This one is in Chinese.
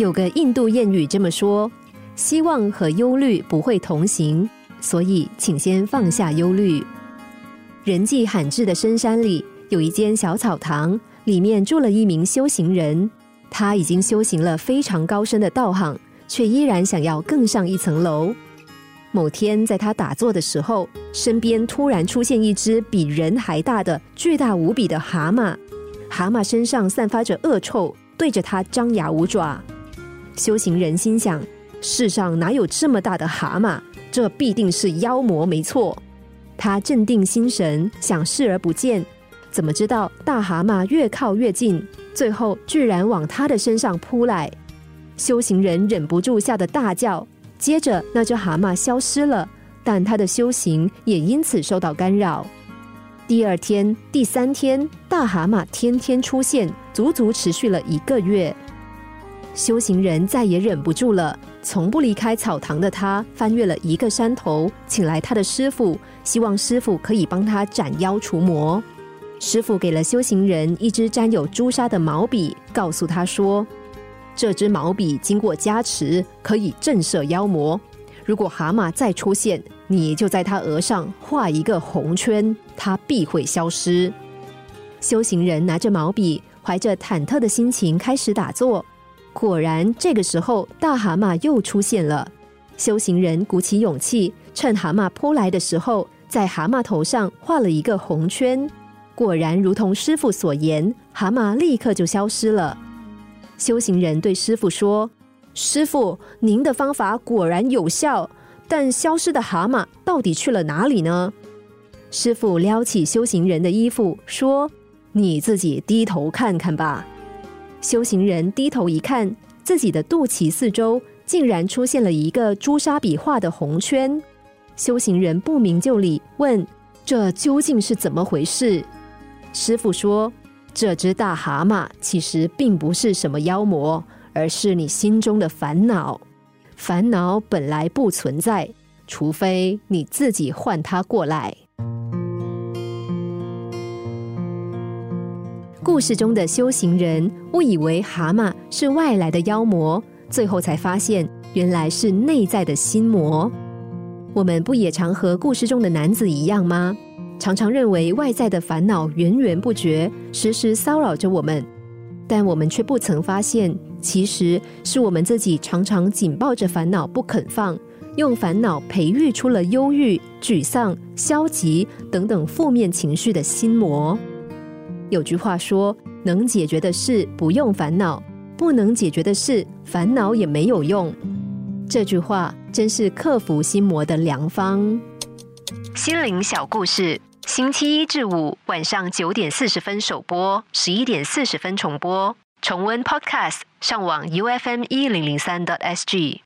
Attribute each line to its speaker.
Speaker 1: 有个印度谚语这么说：“希望和忧虑不会同行，所以请先放下忧虑。”人迹罕至的深山里，有一间小草堂，里面住了一名修行人。他已经修行了非常高深的道行，却依然想要更上一层楼。某天，在他打坐的时候，身边突然出现一只比人还大的、巨大无比的蛤蟆。蛤蟆身上散发着恶臭，对着他张牙舞爪。修行人心想：世上哪有这么大的蛤蟆？这必定是妖魔，没错。他镇定心神，想视而不见。怎么知道大蛤蟆越靠越近，最后居然往他的身上扑来？修行人忍不住吓得大叫。接着，那只蛤蟆消失了，但他的修行也因此受到干扰。第二天、第三天，大蛤蟆天天出现，足足持续了一个月。修行人再也忍不住了，从不离开草堂的他，翻越了一个山头，请来他的师傅，希望师傅可以帮他斩妖除魔。师傅给了修行人一支沾有朱砂的毛笔，告诉他说。这支毛笔经过加持，可以震慑妖魔。如果蛤蟆再出现，你就在它额上画一个红圈，它必会消失。修行人拿着毛笔，怀着忐忑的心情开始打坐。果然，这个时候大蛤蟆又出现了。修行人鼓起勇气，趁蛤蟆扑来的时候，在蛤蟆头上画了一个红圈。果然，如同师傅所言，蛤蟆立刻就消失了。修行人对师傅说：“师傅，您的方法果然有效，但消失的蛤蟆到底去了哪里呢？”师傅撩起修行人的衣服说：“你自己低头看看吧。”修行人低头一看，自己的肚脐四周竟然出现了一个朱砂笔画的红圈。修行人不明就里，问：“这究竟是怎么回事？”师傅说。这只大蛤蟆其实并不是什么妖魔，而是你心中的烦恼。烦恼本来不存在，除非你自己唤它过来。故事中的修行人误以为蛤蟆是外来的妖魔，最后才发现原来是内在的心魔。我们不也常和故事中的男子一样吗？常常认为外在的烦恼源源不绝，时时骚扰着我们，但我们却不曾发现，其实是我们自己常常紧抱着烦恼不肯放，用烦恼培育出了忧郁、沮丧、消极等等负面情绪的心魔。有句话说：“能解决的事不用烦恼，不能解决的事烦恼也没有用。”这句话真是克服心魔的良方。心灵小故事。星期一至五晚上九点四十分首播，十一点四十分重播。重温 Podcast，上网 U F M 一零零三 t S G。